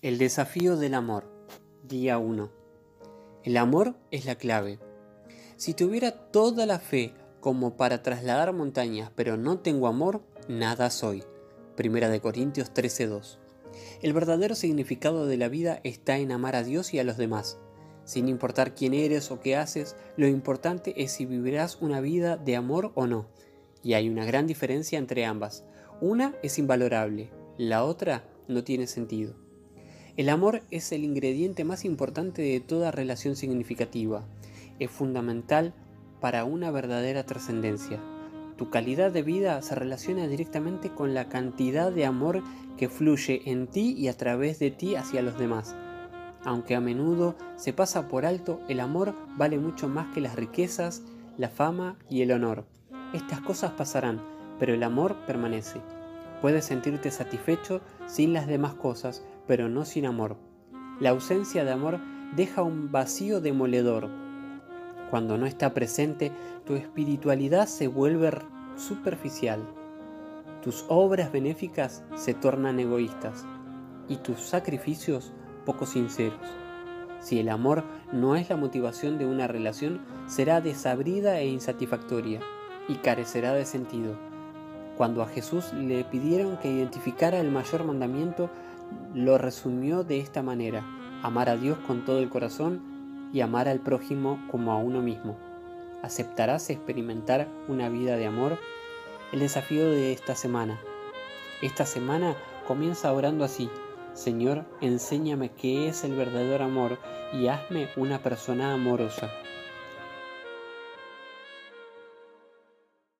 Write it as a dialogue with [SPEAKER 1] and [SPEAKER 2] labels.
[SPEAKER 1] El desafío del amor. Día 1. El amor es la clave. Si tuviera toda la fe como para trasladar montañas, pero no tengo amor, nada soy. Primera de Corintios 13:2. El verdadero significado de la vida está en amar a Dios y a los demás. Sin importar quién eres o qué haces, lo importante es si vivirás una vida de amor o no. Y hay una gran diferencia entre ambas. Una es invalorable, la otra no tiene sentido. El amor es el ingrediente más importante de toda relación significativa. Es fundamental para una verdadera trascendencia. Tu calidad de vida se relaciona directamente con la cantidad de amor que fluye en ti y a través de ti hacia los demás. Aunque a menudo se pasa por alto, el amor vale mucho más que las riquezas, la fama y el honor. Estas cosas pasarán, pero el amor permanece. Puedes sentirte satisfecho sin las demás cosas, pero no sin amor. La ausencia de amor deja un vacío demoledor. Cuando no está presente, tu espiritualidad se vuelve superficial. Tus obras benéficas se tornan egoístas y tus sacrificios poco sinceros. Si el amor no es la motivación de una relación, será desabrida e insatisfactoria y carecerá de sentido. Cuando a Jesús le pidieron que identificara el mayor mandamiento, lo resumió de esta manera, amar a Dios con todo el corazón y amar al prójimo como a uno mismo. ¿Aceptarás experimentar una vida de amor? El desafío de esta semana. Esta semana comienza orando así. Señor, enséñame qué es el verdadero amor y hazme una persona amorosa.